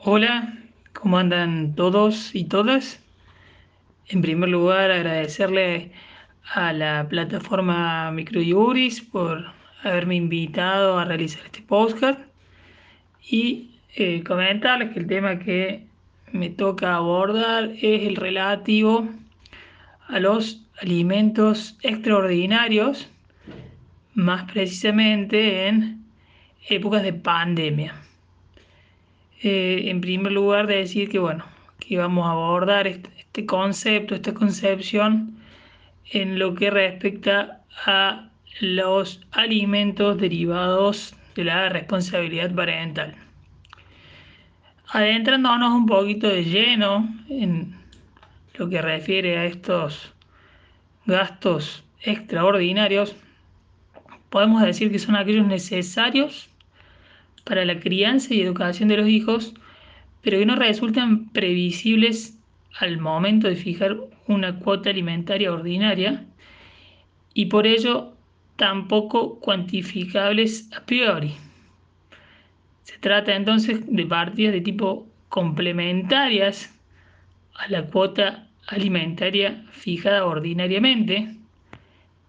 Hola, ¿cómo andan todos y todas? En primer lugar, agradecerle a la plataforma Microjuris por haberme invitado a realizar este podcast y eh, comentarles que el tema que me toca abordar es el relativo a los alimentos extraordinarios, más precisamente en épocas de pandemia. Eh, en primer lugar, de decir que, bueno, que vamos a abordar este, este, concepto, esta concepción en lo que respecta a los alimentos derivados de la responsabilidad parental. Adentrándonos un poquito de lleno en lo que refiere a estos gastos extraordinarios, podemos decir que son aquellos necesarios para la crianza y educación de los hijos, pero que no resultan previsibles al momento de fijar una cuota alimentaria ordinaria y por ello tampoco cuantificables a priori. Se trata entonces de partidas de tipo complementarias a la cuota alimentaria fijada ordinariamente,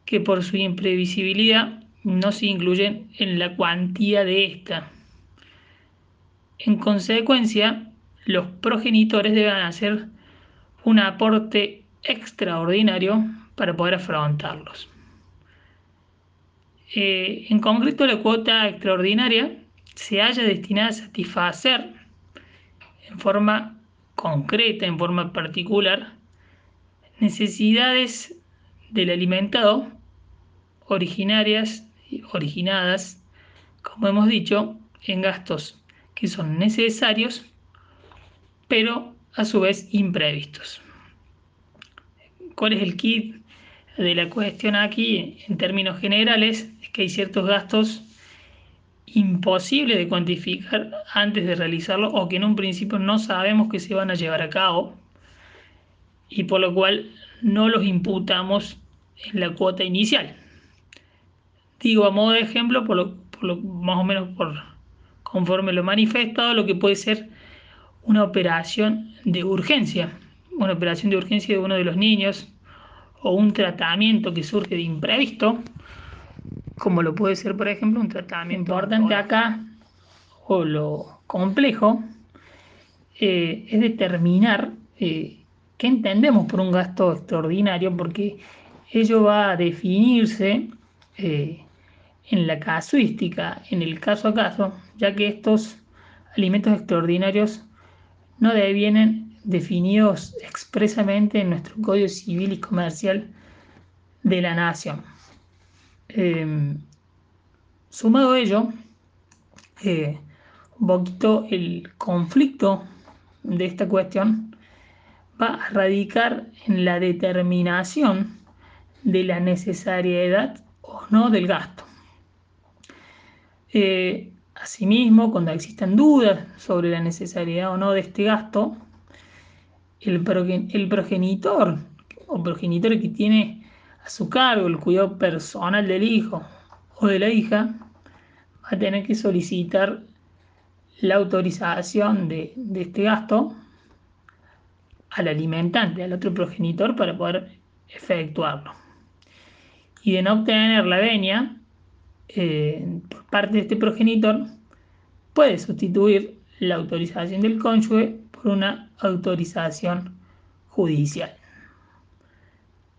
que por su imprevisibilidad no se incluyen en la cuantía de esta. En consecuencia, los progenitores deben hacer un aporte extraordinario para poder afrontarlos. Eh, en concreto, la cuota extraordinaria se haya destinada a satisfacer en forma concreta, en forma particular, necesidades del alimentado originarias, originadas, como hemos dicho, en gastos que son necesarios, pero a su vez imprevistos. ¿Cuál es el kit de la cuestión aquí? En términos generales, es que hay ciertos gastos imposibles de cuantificar antes de realizarlo o que en un principio no sabemos que se van a llevar a cabo y por lo cual no los imputamos en la cuota inicial. Digo a modo de ejemplo, por lo, por lo más o menos por conforme lo manifestado, lo que puede ser una operación de urgencia, una operación de urgencia de uno de los niños o un tratamiento que surge de imprevisto, como lo puede ser, por ejemplo, un tratamiento importante. acá, o lo complejo, eh, es determinar eh, qué entendemos por un gasto extraordinario, porque ello va a definirse eh, en la casuística, en el caso a caso, ya que estos alimentos extraordinarios no devienen definidos expresamente en nuestro Código Civil y Comercial de la Nación. Em, sumado a ello, eh, un poquito el conflicto de esta cuestión va a radicar en la determinación de la necesariedad o no del gasto. Eh, asimismo, cuando existan dudas sobre la necesidad o no de este gasto, el, progenitor o progenitor que tiene a su cargo el cuidado personal del hijo o de la hija va a tener que solicitar la autorización de, de este gasto al alimentante, al otro progenitor, para poder efectuarlo. Y de no obtener la venia, eh, parte de este progenitor puede sustituir la autorización del cónyuge por una autorización judicial.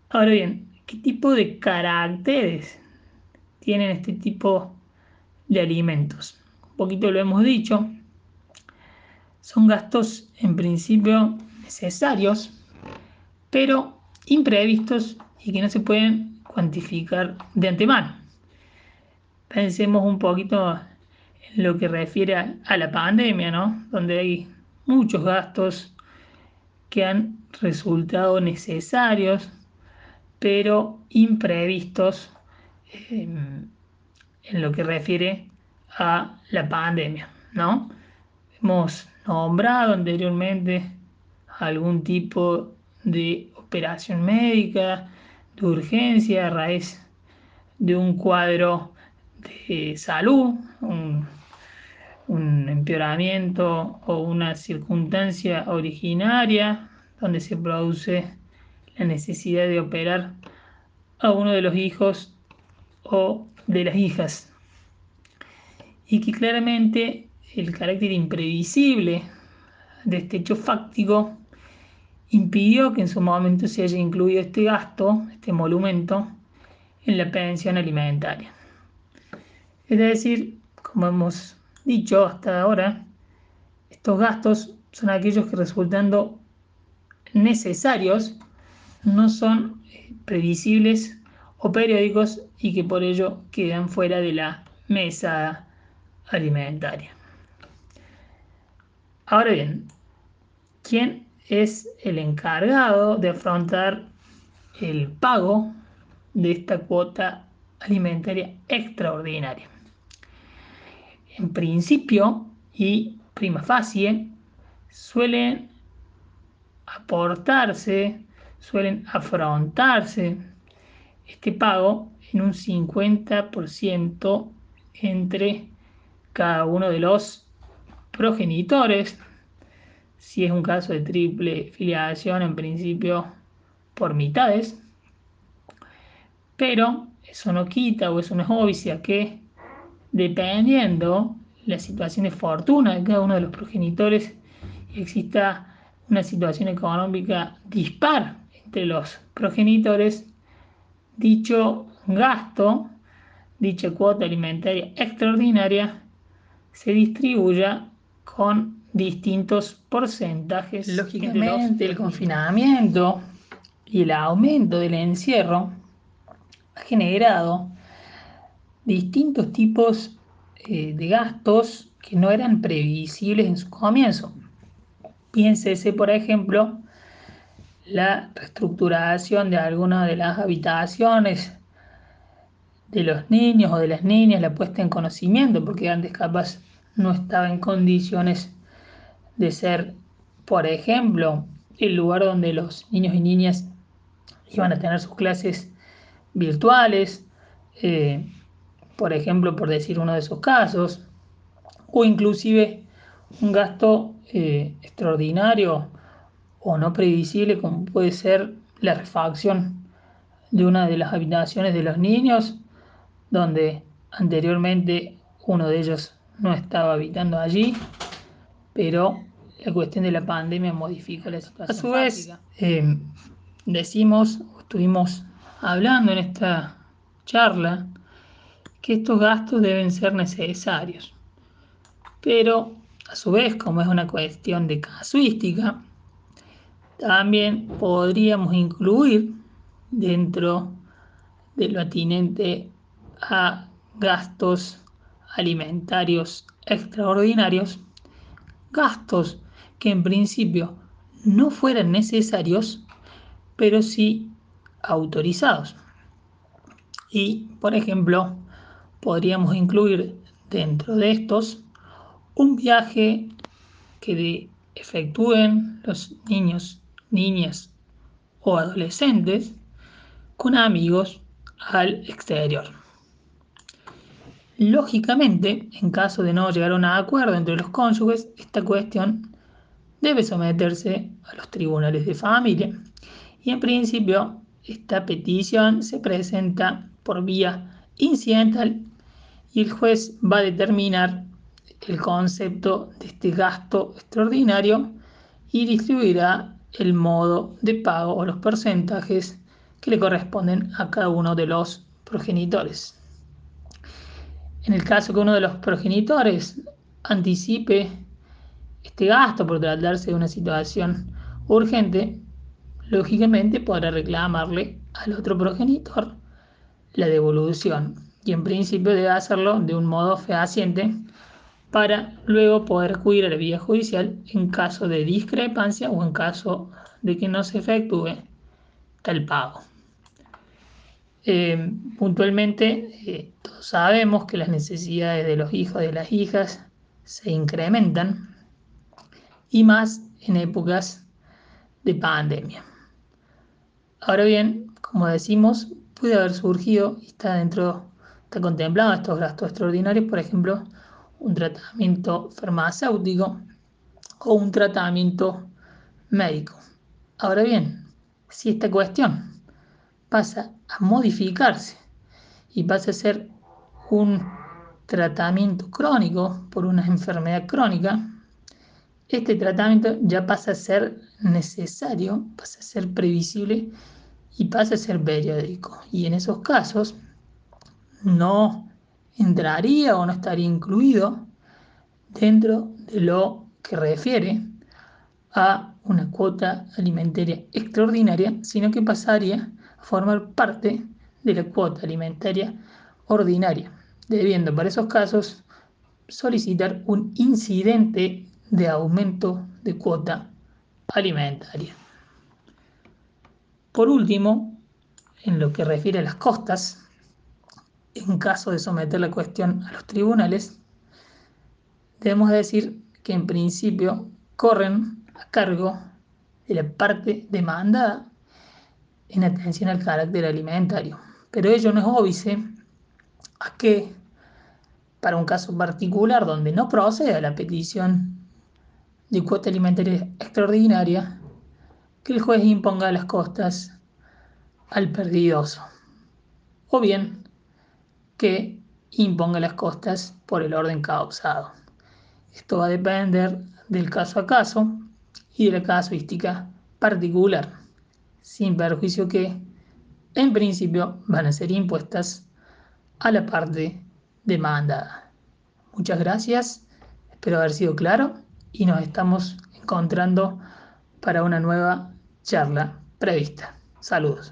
Ahora bien, ¿qué tipo de caracteres tienen este tipo de alimentos? Un poquito lo hemos dicho. Son gastos en principio necesarios, pero imprevistos y que no se pueden cuantificar de antemano pensemos un poquito en lo que refiere a, la pandemia, ¿no? Donde hay muchos gastos que han resultado necesarios, pero imprevistos em, en lo que refiere a la pandemia, ¿no? Hemos nombrado anteriormente algún tipo de operación médica, de urgencia a raíz de un cuadro de salud, un empeoramiento o una circunstancia originaria donde se produce la necesidad de operar a uno de los hijos o de las hijas. Y que claramente el carácter imprevisible de este hecho fáctico impidió que en su momento se haya incluido este gasto, este monumento, en la pensión alimentaria. Es decir, como hemos dicho hasta ahora, estos gastos son aquellos que resultando necesarios no son eh, previsibles o periódicos y que por ello quedan fuera de la mesa alimentaria. Ahora bien, ¿quién es el encargado de afrontar el pago de esta cuota alimentaria extraordinaria? En principio y prima facie suelen aportarse, suelen afrontarse este pago en un 50% entre cada uno de los progenitores. Si es un caso de triple filiación, en principio por mitades. Pero eso no quita o eso no es obvio que dependiendo la situación de fortuna de cada uno de los progenitores exista una situación económica dispar entre los progenitores, dicho gasto, dicha cuota alimentaria extraordinaria, se distribuya con distintos porcentajes. Lógicamente, el confinamiento y el aumento del encierro ha generado distintos tipos eh, de gastos que no eran previsibles en su comienzo. Piénsese, por ejemplo, la reestructuración de algunas de las habitaciones de los niños o de las niñas, la puesta en conocimiento, porque antes capaz no estaba en condiciones de ser, por ejemplo, el lugar donde los niños y niñas iban a tener sus clases virtuales, eh, por ejemplo, por decir uno de esos casos, o inclusive un gasto eh, extraordinario o no previsible como puede ser la refacción de una de las habitaciones de los niños donde anteriormente uno de ellos no estaba habitando allí, pero la cuestión de la pandemia modificó la situación. A su vez, eh, decimos, estuvimos hablando en esta charla, que estos gastos deben ser necesarios. Pero a su vez, como es una cuestión de casuística, también podríamos incluir dentro de lo atinente a gastos alimentarios extraordinarios, gastos que en principio no fueran necesarios, pero sí autorizados. Y, por ejemplo, podríamos incluir dentro de estos un viaje que efectúen los niños, niñas o adolescentes con amigos al exterior. Lógicamente, en caso de no llegar a un acuerdo entre los cónyuges, esta cuestión debe someterse a los tribunales de familia y en principio esta petición se presenta por vía incidental y el juez va a determinar el concepto de este gasto extraordinario y distribuirá el modo de pago o los porcentajes que le corresponden a cada uno de los progenitores. En el caso que uno de los progenitores anticipe este gasto por tratarse de una situación urgente, lógicamente podrá reclamarle al otro progenitor la devolución y en principio debe hacerlo de un modo fehaciente para luego poder acudir a la vía judicial en caso de discrepancia o en caso de que no se efectúe tal pago. Eh, puntualmente, eh, todos sabemos que las necesidades de los hijos y de las hijas se incrementan y más en épocas de pandemia. Ahora bien, como decimos, puede haber surgido y está dentro, está contemplado estos gastos extraordinarios, por ejemplo, un tratamiento farmacéutico o un tratamiento médico. Ahora bien, si esta cuestión pasa a modificarse y pasa a ser un tratamiento crónico por una enfermedad crónica, este tratamiento ya pasa a ser necesario, pasa a ser previsible y pasa a ser periódico. Y en esos casos no entraría o no estaría incluido dentro de lo que refiere a una cuota alimentaria extraordinaria, sino que pasaría a formar parte de la cuota alimentaria ordinaria, debiendo para esos casos solicitar un incidente de aumento de cuota alimentaria. Por último, en lo que refiere a las costas, en caso de someter la cuestión a los tribunales, debemos decir que en principio corren a cargo de la parte demandada en atención al carácter alimentario. Pero ello no es óbice a que, para un caso particular donde no proceda la petición de cuota alimentaria extraordinaria, que el juez imponga las costas al perdidoso, o bien que imponga las costas por el orden causado. Esto va a depender del caso a caso y de la casuística particular, sin perjuicio que, en principio, van a ser impuestas a la parte demandada. Muchas gracias, espero haber sido claro y nos estamos encontrando para una nueva charla prevista. Saludos.